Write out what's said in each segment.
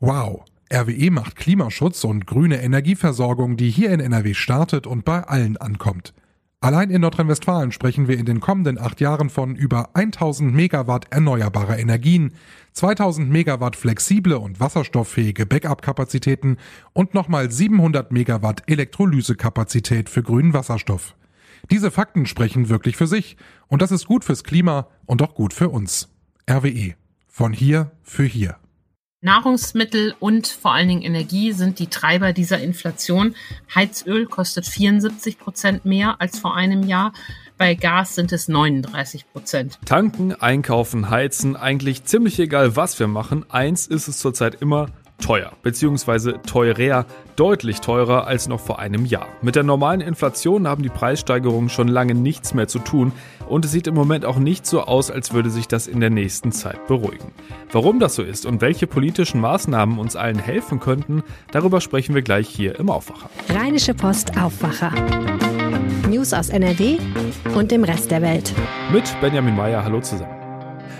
Wow, RWE macht Klimaschutz und grüne Energieversorgung, die hier in NRW startet und bei allen ankommt. Allein in Nordrhein-Westfalen sprechen wir in den kommenden acht Jahren von über 1000 Megawatt erneuerbarer Energien, 2000 Megawatt flexible und wasserstofffähige Backup-Kapazitäten und nochmal 700 Megawatt Elektrolysekapazität für grünen Wasserstoff. Diese Fakten sprechen wirklich für sich und das ist gut fürs Klima und auch gut für uns. RWE. Von hier für hier. Nahrungsmittel und vor allen Dingen Energie sind die Treiber dieser Inflation. Heizöl kostet 74 Prozent mehr als vor einem Jahr. Bei Gas sind es 39 Prozent. Tanken, einkaufen, heizen, eigentlich ziemlich egal, was wir machen. Eins ist es zurzeit immer teuer, beziehungsweise teurer, deutlich teurer als noch vor einem Jahr. Mit der normalen Inflation haben die Preissteigerungen schon lange nichts mehr zu tun und es sieht im Moment auch nicht so aus, als würde sich das in der nächsten Zeit beruhigen. Warum das so ist und welche politischen Maßnahmen uns allen helfen könnten, darüber sprechen wir gleich hier im Aufwacher. Rheinische Post Aufwacher. News aus NRW und dem Rest der Welt. Mit Benjamin Meyer, hallo zusammen.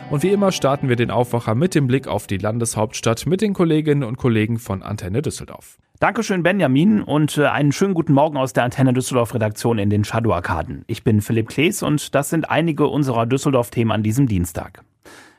Und wie immer starten wir den Aufwacher mit dem Blick auf die Landeshauptstadt mit den Kolleginnen und Kollegen von Antenne Düsseldorf. Dankeschön, Benjamin, und äh, einen schönen guten Morgen aus der Antenne Düsseldorf Redaktion in den Shadow-Arkaden. Ich bin Philipp Klees und das sind einige unserer Düsseldorf-Themen an diesem Dienstag.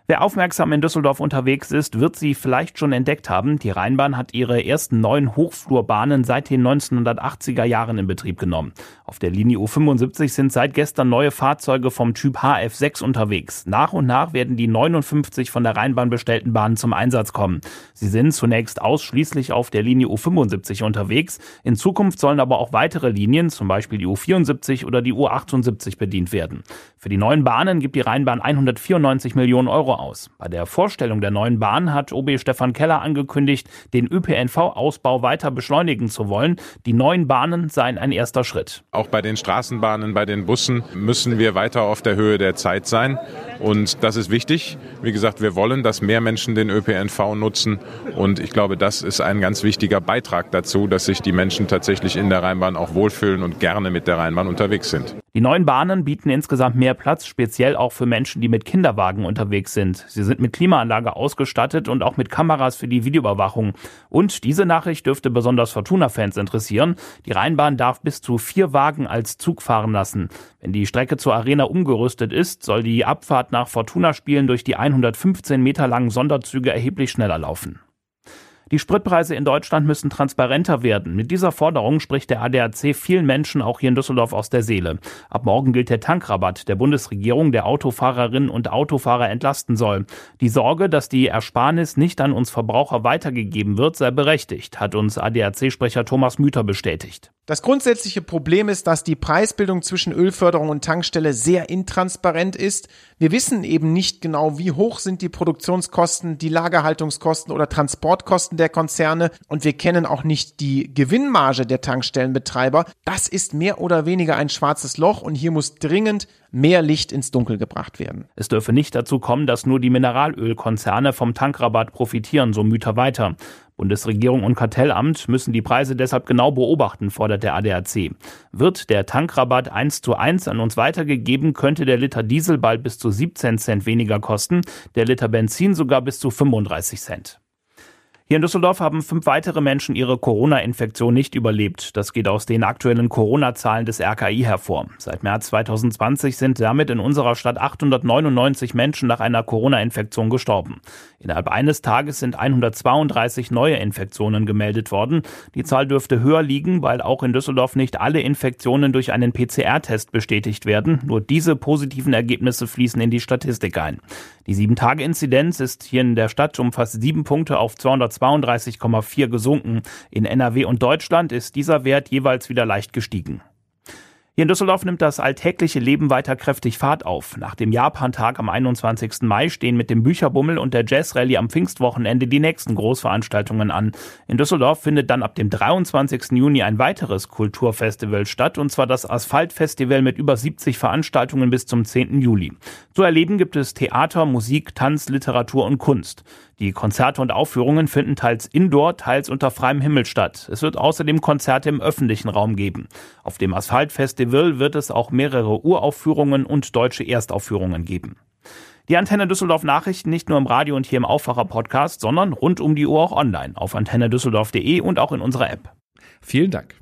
Wer aufmerksam in Düsseldorf unterwegs ist, wird sie vielleicht schon entdeckt haben. Die Rheinbahn hat ihre ersten neuen Hochflurbahnen seit den 1980er Jahren in Betrieb genommen. Auf der Linie U75 sind seit gestern neue Fahrzeuge vom Typ HF6 unterwegs. Nach und nach werden die 59 von der Rheinbahn bestellten Bahnen zum Einsatz kommen. Sie sind zunächst ausschließlich auf der Linie U75 unterwegs. In Zukunft sollen aber auch weitere Linien, zum Beispiel die U74 oder die U78 bedient werden. Für die neuen Bahnen gibt die Rheinbahn 194 Millionen Euro aus. Bei der Vorstellung der neuen Bahn hat OB Stefan Keller angekündigt, den ÖPNV-Ausbau weiter beschleunigen zu wollen. Die neuen Bahnen seien ein erster Schritt. Auch bei den Straßenbahnen, bei den Bussen müssen wir weiter auf der Höhe der Zeit sein. Und das ist wichtig. Wie gesagt, wir wollen, dass mehr Menschen den ÖPNV nutzen. Und ich glaube, das ist ein ganz wichtiger Beitrag dazu, dass sich die Menschen tatsächlich in der Rheinbahn auch wohlfühlen und gerne mit der Rheinbahn unterwegs sind. Die neuen Bahnen bieten insgesamt mehr Platz, speziell auch für Menschen, die mit Kinderwagen unterwegs sind. Sie sind mit Klimaanlage ausgestattet und auch mit Kameras für die Videoüberwachung. Und diese Nachricht dürfte besonders Fortuna-Fans interessieren. Die Rheinbahn darf bis zu vier Wagen als Zug fahren lassen. Wenn die Strecke zur Arena umgerüstet ist, soll die Abfahrt nach Fortuna-Spielen durch die 115 Meter langen Sonderzüge erheblich schneller laufen. Die Spritpreise in Deutschland müssen transparenter werden. Mit dieser Forderung spricht der ADAC vielen Menschen auch hier in Düsseldorf aus der Seele. Ab morgen gilt der Tankrabatt der Bundesregierung, der Autofahrerinnen und Autofahrer entlasten soll. Die Sorge, dass die Ersparnis nicht an uns Verbraucher weitergegeben wird, sei berechtigt, hat uns ADAC-Sprecher Thomas Müther bestätigt. Das grundsätzliche Problem ist, dass die Preisbildung zwischen Ölförderung und Tankstelle sehr intransparent ist. Wir wissen eben nicht genau, wie hoch sind die Produktionskosten, die Lagerhaltungskosten oder Transportkosten der Konzerne und wir kennen auch nicht die Gewinnmarge der Tankstellenbetreiber. Das ist mehr oder weniger ein schwarzes Loch und hier muss dringend mehr Licht ins Dunkel gebracht werden. Es dürfe nicht dazu kommen, dass nur die Mineralölkonzerne vom Tankrabatt profitieren, so Müther weiter. Bundesregierung und Kartellamt müssen die Preise deshalb genau beobachten, fordert der ADAC. Wird der Tankrabatt eins zu eins an uns weitergegeben, könnte der Liter Diesel bald bis zu 17 Cent weniger kosten, der Liter Benzin sogar bis zu 35 Cent. Hier in Düsseldorf haben fünf weitere Menschen ihre Corona-Infektion nicht überlebt. Das geht aus den aktuellen Corona-Zahlen des RKI hervor. Seit März 2020 sind damit in unserer Stadt 899 Menschen nach einer Corona-Infektion gestorben. Innerhalb eines Tages sind 132 neue Infektionen gemeldet worden. Die Zahl dürfte höher liegen, weil auch in Düsseldorf nicht alle Infektionen durch einen PCR-Test bestätigt werden. Nur diese positiven Ergebnisse fließen in die Statistik ein. Die 7-Tage-Inzidenz ist hier in der Stadt um fast sieben Punkte auf 232,4 gesunken. In NRW und Deutschland ist dieser Wert jeweils wieder leicht gestiegen. Hier in Düsseldorf nimmt das alltägliche Leben weiter kräftig Fahrt auf. Nach dem Japantag am 21. Mai stehen mit dem Bücherbummel und der Jazzrallye am Pfingstwochenende die nächsten Großveranstaltungen an. In Düsseldorf findet dann ab dem 23. Juni ein weiteres Kulturfestival statt, und zwar das Asphaltfestival mit über 70 Veranstaltungen bis zum 10. Juli. Zu erleben gibt es Theater, Musik, Tanz, Literatur und Kunst. Die Konzerte und Aufführungen finden teils indoor, teils unter freiem Himmel statt. Es wird außerdem Konzerte im öffentlichen Raum geben. Auf dem Asphaltfestival wird es auch mehrere Uraufführungen und deutsche Erstaufführungen geben. Die Antenne Düsseldorf Nachrichten nicht nur im Radio und hier im Aufwacher Podcast, sondern rund um die Uhr auch online auf antennedüsseldorf.de und auch in unserer App. Vielen Dank.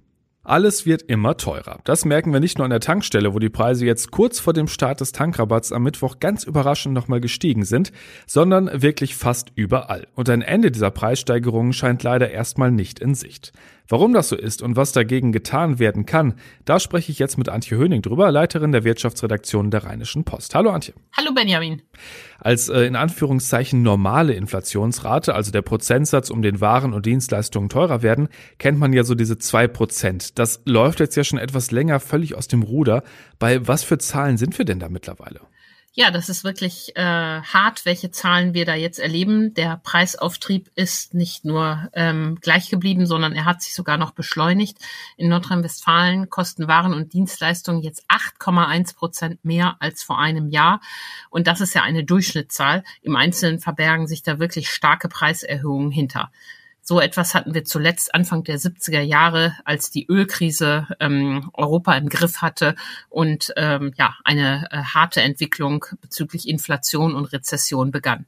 Alles wird immer teurer. Das merken wir nicht nur an der Tankstelle, wo die Preise jetzt kurz vor dem Start des Tankrabatts am Mittwoch ganz überraschend nochmal gestiegen sind, sondern wirklich fast überall. Und ein Ende dieser Preissteigerungen scheint leider erstmal nicht in Sicht. Warum das so ist und was dagegen getan werden kann, da spreche ich jetzt mit Antje Höning drüber, Leiterin der Wirtschaftsredaktion der Rheinischen Post. Hallo Antje. Hallo Benjamin. Als äh, in Anführungszeichen normale Inflationsrate, also der Prozentsatz, um den Waren und Dienstleistungen teurer werden, kennt man ja so diese zwei Prozent. Das läuft jetzt ja schon etwas länger völlig aus dem Ruder. Bei was für Zahlen sind wir denn da mittlerweile? Ja, das ist wirklich äh, hart, welche Zahlen wir da jetzt erleben. Der Preisauftrieb ist nicht nur ähm, gleich geblieben, sondern er hat sich sogar noch beschleunigt. In Nordrhein-Westfalen kosten Waren und Dienstleistungen jetzt 8,1 Prozent mehr als vor einem Jahr. Und das ist ja eine Durchschnittszahl. Im Einzelnen verbergen sich da wirklich starke Preiserhöhungen hinter. So etwas hatten wir zuletzt Anfang der 70er Jahre, als die Ölkrise ähm, Europa im Griff hatte und ähm, ja eine äh, harte Entwicklung bezüglich Inflation und Rezession begann.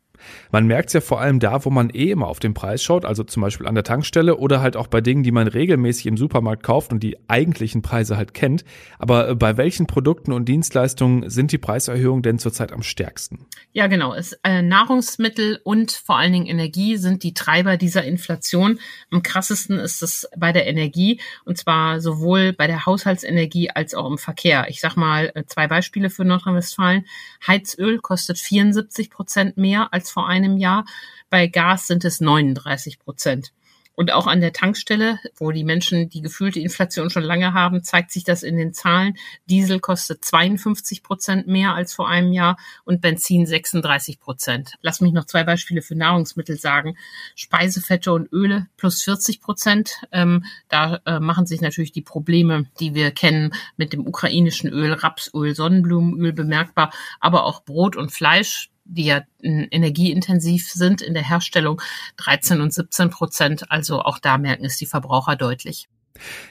Man merkt es ja vor allem da, wo man eh immer auf den Preis schaut, also zum Beispiel an der Tankstelle oder halt auch bei Dingen, die man regelmäßig im Supermarkt kauft und die eigentlichen Preise halt kennt. Aber äh, bei welchen Produkten und Dienstleistungen sind die Preiserhöhungen denn zurzeit am stärksten? Ja, genau. Es, äh, Nahrungsmittel und vor allen Dingen Energie sind die Treiber dieser Inflation. Am krassesten ist es bei der Energie und zwar sowohl bei der Haushaltsenergie als auch im Verkehr. Ich sag mal äh, zwei Beispiele für Nordrhein-Westfalen. Heizöl kostet 74 Prozent mehr als als vor einem Jahr. Bei Gas sind es 39 Prozent. Und auch an der Tankstelle, wo die Menschen die gefühlte Inflation schon lange haben, zeigt sich das in den Zahlen. Diesel kostet 52 Prozent mehr als vor einem Jahr und Benzin 36 Prozent. Lass mich noch zwei Beispiele für Nahrungsmittel sagen. Speisefette und Öle plus 40 Prozent. Ähm, da äh, machen sich natürlich die Probleme, die wir kennen mit dem ukrainischen Öl, Rapsöl, Sonnenblumenöl bemerkbar, aber auch Brot und Fleisch die ja energieintensiv sind in der Herstellung, 13 und 17 Prozent. Also auch da merken es die Verbraucher deutlich.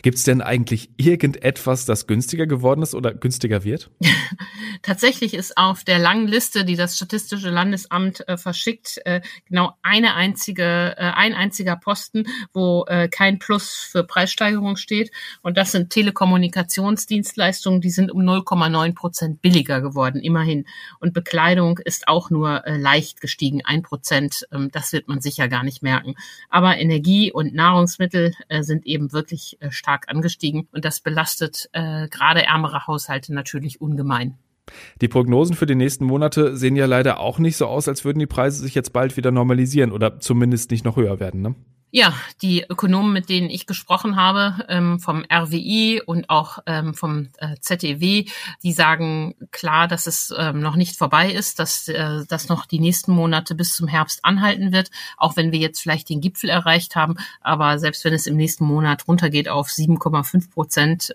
Gibt es denn eigentlich irgendetwas, das günstiger geworden ist oder günstiger wird? Tatsächlich ist auf der langen Liste, die das Statistische Landesamt äh, verschickt, äh, genau eine einzige, äh, ein einziger Posten, wo äh, kein Plus für Preissteigerung steht. Und das sind Telekommunikationsdienstleistungen, die sind um 0,9 Prozent billiger geworden, immerhin. Und Bekleidung ist auch nur äh, leicht gestiegen, ein Prozent. Ähm, das wird man sicher gar nicht merken. Aber Energie und Nahrungsmittel äh, sind eben wirklich äh, stark angestiegen und das belastet äh, gerade ärmere Haushalte natürlich ungemein. Die Prognosen für die nächsten Monate sehen ja leider auch nicht so aus, als würden die Preise sich jetzt bald wieder normalisieren oder zumindest nicht noch höher werden. Ne? Ja, die Ökonomen, mit denen ich gesprochen habe, ähm, vom RWI und auch ähm, vom äh, ZEW, die sagen klar, dass es ähm, noch nicht vorbei ist, dass äh, das noch die nächsten Monate bis zum Herbst anhalten wird, auch wenn wir jetzt vielleicht den Gipfel erreicht haben. Aber selbst wenn es im nächsten Monat runtergeht auf 7,5 Prozent,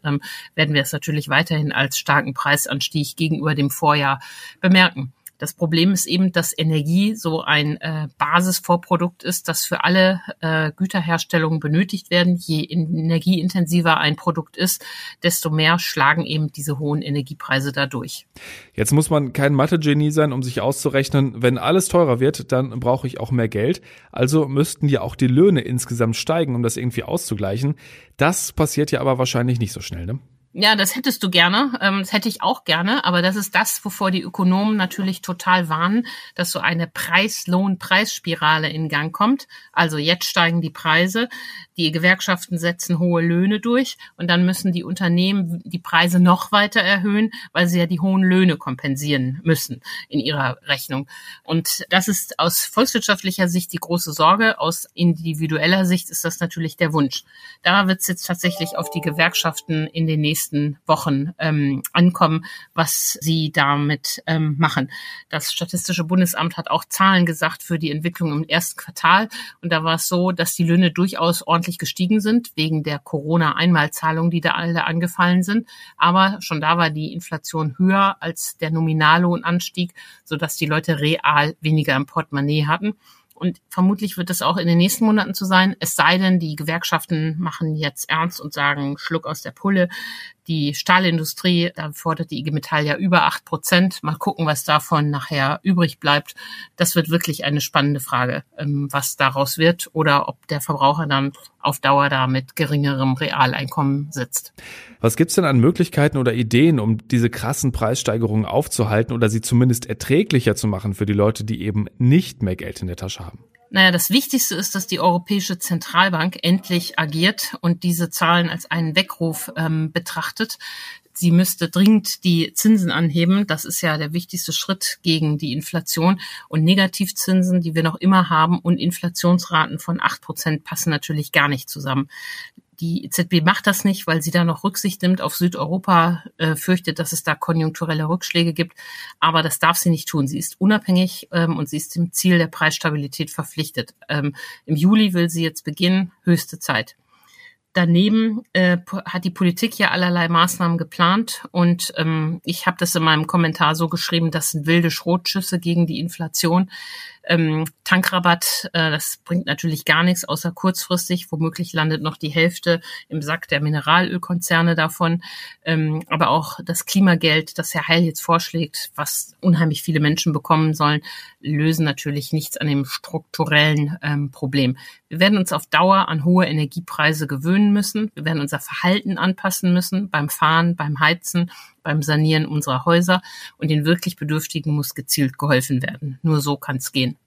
werden wir es natürlich weiterhin als starken Preisanstieg gegenüber dem Vorjahr bemerken. Das Problem ist eben, dass Energie so ein äh, Basisvorprodukt ist, das für alle äh, Güterherstellungen benötigt werden. Je energieintensiver ein Produkt ist, desto mehr schlagen eben diese hohen Energiepreise dadurch. Jetzt muss man kein Mathe-Genie sein, um sich auszurechnen, wenn alles teurer wird, dann brauche ich auch mehr Geld. Also müssten ja auch die Löhne insgesamt steigen, um das irgendwie auszugleichen. Das passiert ja aber wahrscheinlich nicht so schnell, ne? Ja, das hättest du gerne. Ähm, das hätte ich auch gerne. Aber das ist das, wovor die Ökonomen natürlich total warnen, dass so eine Preis-Lohn-Preisspirale in Gang kommt. Also jetzt steigen die Preise, die Gewerkschaften setzen hohe Löhne durch und dann müssen die Unternehmen die Preise noch weiter erhöhen, weil sie ja die hohen Löhne kompensieren müssen in ihrer Rechnung. Und das ist aus volkswirtschaftlicher Sicht die große Sorge. Aus individueller Sicht ist das natürlich der Wunsch. Da wird es jetzt tatsächlich auf die Gewerkschaften in den nächsten nächsten Wochen ähm, ankommen, was sie damit ähm, machen. Das Statistische Bundesamt hat auch Zahlen gesagt für die Entwicklung im ersten Quartal. Und da war es so, dass die Löhne durchaus ordentlich gestiegen sind, wegen der Corona-Einmalzahlungen, die da alle angefallen sind. Aber schon da war die Inflation höher als der Nominallohnanstieg, sodass die Leute real weniger im Portemonnaie hatten. Und vermutlich wird es auch in den nächsten Monaten zu sein. Es sei denn, die Gewerkschaften machen jetzt ernst und sagen, Schluck aus der Pulle. Die Stahlindustrie, da fordert die IG Metall ja über acht Prozent. Mal gucken, was davon nachher übrig bleibt. Das wird wirklich eine spannende Frage, ähm, was daraus wird oder ob der Verbraucher dann auf Dauer da mit geringerem Realeinkommen sitzt. Was gibt's denn an Möglichkeiten oder Ideen, um diese krassen Preissteigerungen aufzuhalten oder sie zumindest erträglicher zu machen für die Leute, die eben nicht mehr Geld in der Tasche haben? Naja, das Wichtigste ist, dass die Europäische Zentralbank endlich agiert und diese Zahlen als einen Weckruf ähm, betrachtet. Sie müsste dringend die Zinsen anheben. Das ist ja der wichtigste Schritt gegen die Inflation. Und Negativzinsen, die wir noch immer haben, und Inflationsraten von acht Prozent passen natürlich gar nicht zusammen. Die EZB macht das nicht, weil sie da noch Rücksicht nimmt auf Südeuropa, äh, fürchtet, dass es da konjunkturelle Rückschläge gibt. Aber das darf sie nicht tun. Sie ist unabhängig ähm, und sie ist dem Ziel der Preisstabilität verpflichtet. Ähm, Im Juli will sie jetzt beginnen, höchste Zeit. Daneben äh, hat die Politik ja allerlei Maßnahmen geplant und ähm, ich habe das in meinem Kommentar so geschrieben, das sind wilde Schrotschüsse gegen die Inflation. Ähm, Tankrabatt, äh, das bringt natürlich gar nichts, außer kurzfristig. Womöglich landet noch die Hälfte im Sack der Mineralölkonzerne davon. Ähm, aber auch das Klimageld, das Herr Heil jetzt vorschlägt, was unheimlich viele Menschen bekommen sollen, lösen natürlich nichts an dem strukturellen ähm, Problem. Wir werden uns auf Dauer an hohe Energiepreise gewöhnen müssen. Wir werden unser Verhalten anpassen müssen beim Fahren, beim Heizen beim Sanieren unserer Häuser und den wirklich Bedürftigen muss gezielt geholfen werden. Nur so kann es gehen.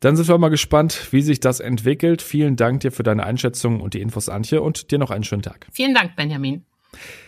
Dann sind wir mal gespannt, wie sich das entwickelt. Vielen Dank dir für deine Einschätzung und die Infos, Antje, und dir noch einen schönen Tag. Vielen Dank, Benjamin.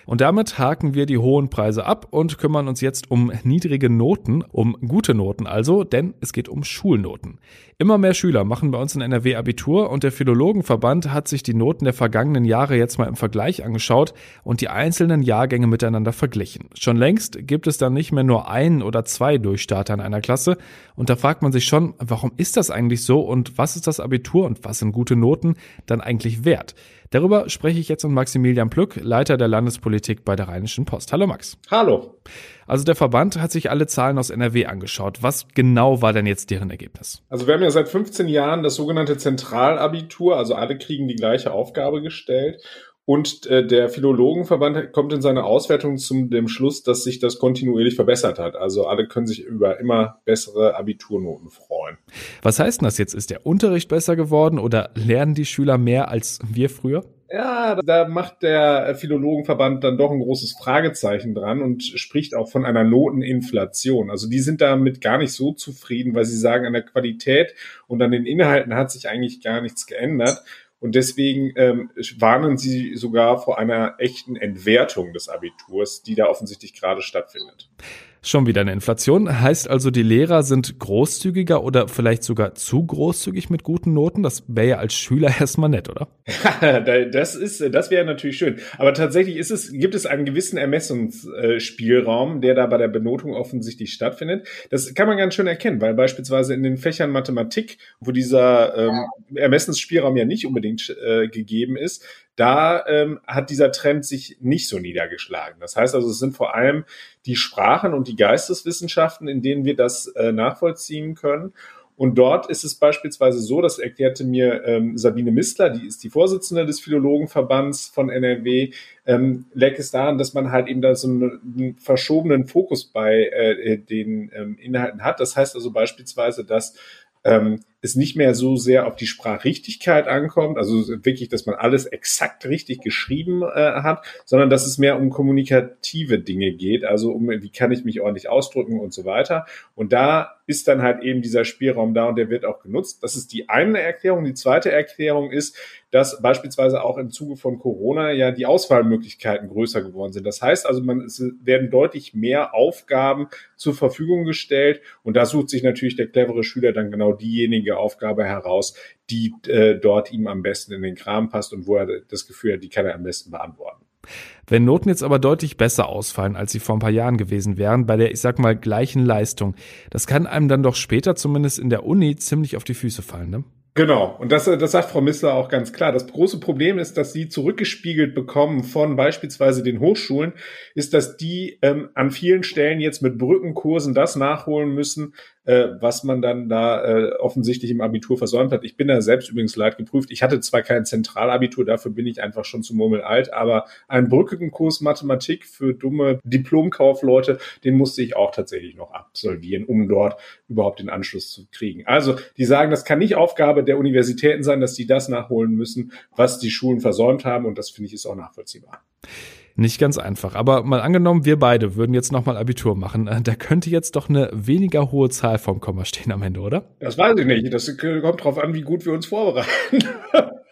Und damit haken wir die hohen Preise ab und kümmern uns jetzt um niedrige Noten, um gute Noten also, denn es geht um Schulnoten. Immer mehr Schüler machen bei uns in NRW Abitur und der Philologenverband hat sich die Noten der vergangenen Jahre jetzt mal im Vergleich angeschaut und die einzelnen Jahrgänge miteinander verglichen. Schon längst gibt es dann nicht mehr nur ein oder zwei Durchstarter in einer Klasse und da fragt man sich schon, warum ist das eigentlich so und was ist das Abitur und was sind gute Noten dann eigentlich wert? Darüber spreche ich jetzt mit Maximilian Plück, Leiter der Landespolitik bei der Rheinischen Post. Hallo Max. Hallo. Also der Verband hat sich alle Zahlen aus NRW angeschaut. Was genau war denn jetzt deren Ergebnis? Also wir haben ja seit 15 Jahren das sogenannte Zentralabitur, also alle kriegen die gleiche Aufgabe gestellt. Und äh, der Philologenverband kommt in seiner Auswertung zum dem Schluss, dass sich das kontinuierlich verbessert hat. Also alle können sich über immer bessere Abiturnoten freuen. Was heißt denn das jetzt? Ist der Unterricht besser geworden oder lernen die Schüler mehr als wir früher? Ja, da macht der Philologenverband dann doch ein großes Fragezeichen dran und spricht auch von einer Noteninflation. Also die sind damit gar nicht so zufrieden, weil sie sagen, an der Qualität und an den Inhalten hat sich eigentlich gar nichts geändert. Und deswegen ähm, warnen sie sogar vor einer echten Entwertung des Abiturs, die da offensichtlich gerade stattfindet. Schon wieder eine Inflation. Heißt also, die Lehrer sind großzügiger oder vielleicht sogar zu großzügig mit guten Noten? Das wäre ja als Schüler erstmal nett, oder? das ist, das wäre natürlich schön. Aber tatsächlich ist es, gibt es einen gewissen Ermessungsspielraum, der da bei der Benotung offensichtlich stattfindet. Das kann man ganz schön erkennen, weil beispielsweise in den Fächern Mathematik, wo dieser ähm, Ermessensspielraum ja nicht unbedingt äh, gegeben ist, da ähm, hat dieser Trend sich nicht so niedergeschlagen. Das heißt also, es sind vor allem die Sprachen und die Geisteswissenschaften, in denen wir das äh, nachvollziehen können. Und dort ist es beispielsweise so, das erklärte mir ähm, Sabine Mistler, die ist die Vorsitzende des Philologenverbands von NRW, ähm, lag es daran, dass man halt eben da so einen, einen verschobenen Fokus bei äh, den ähm, Inhalten hat. Das heißt also beispielsweise, dass ähm, es nicht mehr so sehr auf die Sprachrichtigkeit ankommt, also wirklich, dass man alles exakt richtig geschrieben äh, hat, sondern dass es mehr um kommunikative Dinge geht, also um wie kann ich mich ordentlich ausdrücken und so weiter. Und da ist dann halt eben dieser Spielraum da und der wird auch genutzt. Das ist die eine Erklärung. Die zweite Erklärung ist, dass beispielsweise auch im Zuge von Corona ja die Auswahlmöglichkeiten größer geworden sind. Das heißt also, man, es werden deutlich mehr Aufgaben zur Verfügung gestellt und da sucht sich natürlich der clevere Schüler dann genau diejenige Aufgabe heraus, die äh, dort ihm am besten in den Kram passt und wo er das Gefühl hat, die kann er am besten beantworten. Wenn Noten jetzt aber deutlich besser ausfallen, als sie vor ein paar Jahren gewesen wären, bei der, ich sag mal, gleichen Leistung, das kann einem dann doch später zumindest in der Uni ziemlich auf die Füße fallen, ne? Genau, und das, das sagt Frau Missler auch ganz klar. Das große Problem ist, dass sie zurückgespiegelt bekommen von beispielsweise den Hochschulen, ist, dass die ähm, an vielen Stellen jetzt mit Brückenkursen das nachholen müssen, äh, was man dann da äh, offensichtlich im Abitur versäumt hat. Ich bin da selbst übrigens leid geprüft. Ich hatte zwar kein Zentralabitur, dafür bin ich einfach schon zu murmelalt, aber einen Brückenkurs Mathematik für dumme Diplomkaufleute, den musste ich auch tatsächlich noch absolvieren, um dort überhaupt den Anschluss zu kriegen. Also die sagen, das kann nicht Aufgabe der Universitäten sein, dass die das nachholen müssen, was die Schulen versäumt haben und das finde ich ist auch nachvollziehbar. Nicht ganz einfach. Aber mal angenommen, wir beide würden jetzt nochmal Abitur machen. Äh, da könnte jetzt doch eine weniger hohe Zahl vom Komma stehen am Ende, oder? Das weiß ich nicht. Das kommt drauf an, wie gut wir uns vorbereiten.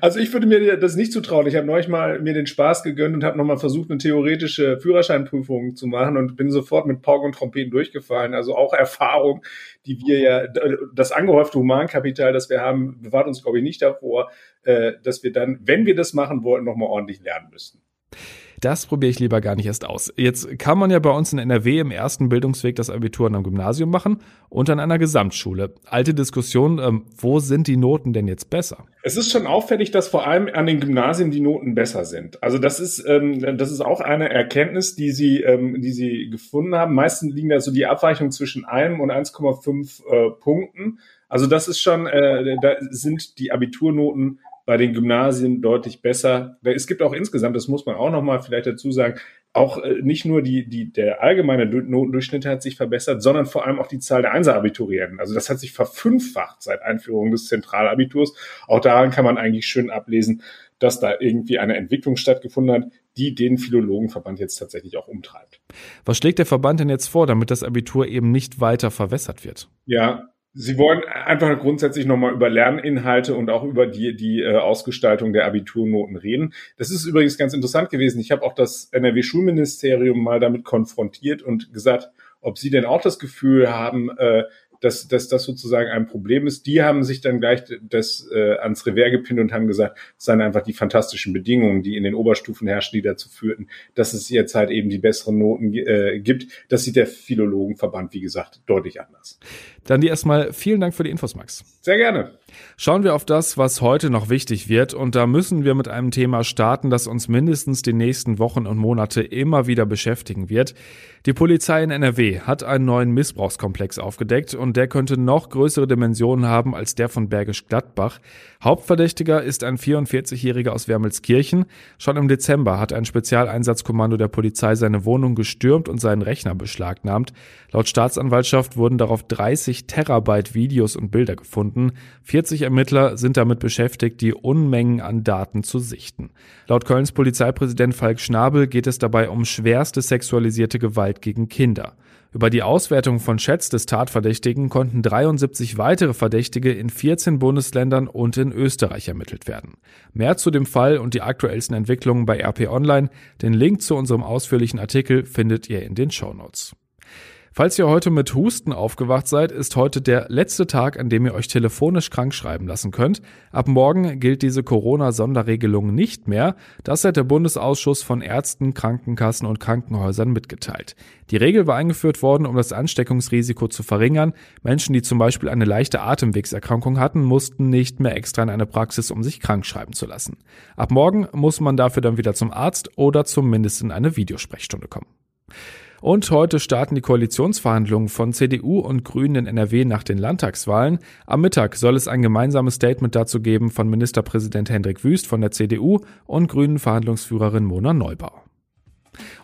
Also ich würde mir das nicht zutrauen. Ich habe neulich mal mir den Spaß gegönnt und habe nochmal versucht, eine theoretische Führerscheinprüfung zu machen und bin sofort mit Pauken und Trompeten durchgefallen. Also auch Erfahrung, die wir ja, das angehäufte Humankapital, das wir haben, bewahrt uns, glaube ich, nicht davor, äh, dass wir dann, wenn wir das machen wollten, nochmal ordentlich lernen müssten. Das probiere ich lieber gar nicht erst aus. Jetzt kann man ja bei uns in NRW im ersten Bildungsweg das Abitur an einem Gymnasium machen und an einer Gesamtschule. Alte Diskussion, ähm, wo sind die Noten denn jetzt besser? Es ist schon auffällig, dass vor allem an den Gymnasien die Noten besser sind. Also das ist, ähm, das ist auch eine Erkenntnis, die sie, ähm, die sie gefunden haben. Meistens liegen da so die Abweichungen zwischen einem und 1,5 äh, Punkten. Also das ist schon, äh, da sind die Abiturnoten bei den Gymnasien deutlich besser. Es gibt auch insgesamt, das muss man auch noch mal vielleicht dazu sagen, auch äh, nicht nur die, die, der allgemeine Notendurchschnitt hat sich verbessert, sondern vor allem auch die Zahl der Einser-Abiturienten. Also das hat sich verfünffacht seit Einführung des Zentralabiturs. Auch daran kann man eigentlich schön ablesen, dass da irgendwie eine Entwicklung stattgefunden hat, die den Philologenverband jetzt tatsächlich auch umtreibt. Was schlägt der Verband denn jetzt vor, damit das Abitur eben nicht weiter verwässert wird? Ja, Sie wollen einfach grundsätzlich nochmal über Lerninhalte und auch über die, die äh, Ausgestaltung der Abiturnoten reden. Das ist übrigens ganz interessant gewesen. Ich habe auch das NRW-Schulministerium mal damit konfrontiert und gesagt, ob Sie denn auch das Gefühl haben, äh, dass, dass das sozusagen ein Problem ist. Die haben sich dann gleich das äh, ans Revers gepinnt und haben gesagt, es seien einfach die fantastischen Bedingungen, die in den Oberstufen herrschen, die dazu führten, dass es jetzt halt eben die besseren Noten äh, gibt. Das sieht der Philologenverband, wie gesagt, deutlich anders. Dann dir erstmal vielen Dank für die Infos, Max. Sehr gerne. Schauen wir auf das, was heute noch wichtig wird. Und da müssen wir mit einem Thema starten, das uns mindestens die nächsten Wochen und Monate immer wieder beschäftigen wird. Die Polizei in NRW hat einen neuen Missbrauchskomplex aufgedeckt und der könnte noch größere Dimensionen haben als der von Bergisch Gladbach. Hauptverdächtiger ist ein 44-Jähriger aus Wermelskirchen. Schon im Dezember hat ein Spezialeinsatzkommando der Polizei seine Wohnung gestürmt und seinen Rechner beschlagnahmt. Laut Staatsanwaltschaft wurden darauf 30 Terabyte Videos und Bilder gefunden. 40 Ermittler sind damit beschäftigt, die Unmengen an Daten zu sichten. Laut Kölns Polizeipräsident Falk Schnabel geht es dabei um schwerste sexualisierte Gewalt gegen Kinder. Über die Auswertung von Chats des Tatverdächtigen konnten 73 weitere Verdächtige in 14 Bundesländern und in Österreich ermittelt werden. Mehr zu dem Fall und die aktuellsten Entwicklungen bei RP Online. Den Link zu unserem ausführlichen Artikel findet ihr in den Show Notes. Falls ihr heute mit Husten aufgewacht seid, ist heute der letzte Tag, an dem ihr euch telefonisch krank schreiben lassen könnt. Ab morgen gilt diese Corona-Sonderregelung nicht mehr. Das hat der Bundesausschuss von Ärzten, Krankenkassen und Krankenhäusern mitgeteilt. Die Regel war eingeführt worden, um das Ansteckungsrisiko zu verringern. Menschen, die zum Beispiel eine leichte Atemwegserkrankung hatten, mussten nicht mehr extra in eine Praxis, um sich krank schreiben zu lassen. Ab morgen muss man dafür dann wieder zum Arzt oder zumindest in eine Videosprechstunde kommen. Und heute starten die Koalitionsverhandlungen von CDU und Grünen in NRW nach den Landtagswahlen. Am Mittag soll es ein gemeinsames Statement dazu geben von Ministerpräsident Hendrik Wüst von der CDU und Grünen Verhandlungsführerin Mona Neubau.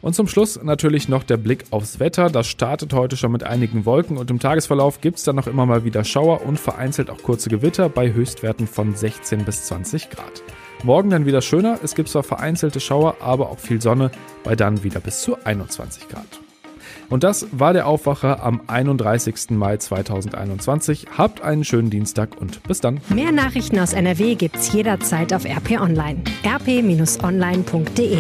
Und zum Schluss natürlich noch der Blick aufs Wetter. Das startet heute schon mit einigen Wolken und im Tagesverlauf gibt es dann noch immer mal wieder Schauer und vereinzelt auch kurze Gewitter bei Höchstwerten von 16 bis 20 Grad. Morgen dann wieder schöner. Es gibt zwar vereinzelte Schauer, aber auch viel Sonne bei dann wieder bis zu 21 Grad. Und das war der Aufwacher am 31. Mai 2021. Habt einen schönen Dienstag und bis dann. Mehr Nachrichten aus NRW gibt's jederzeit auf RP Online. rp-online.de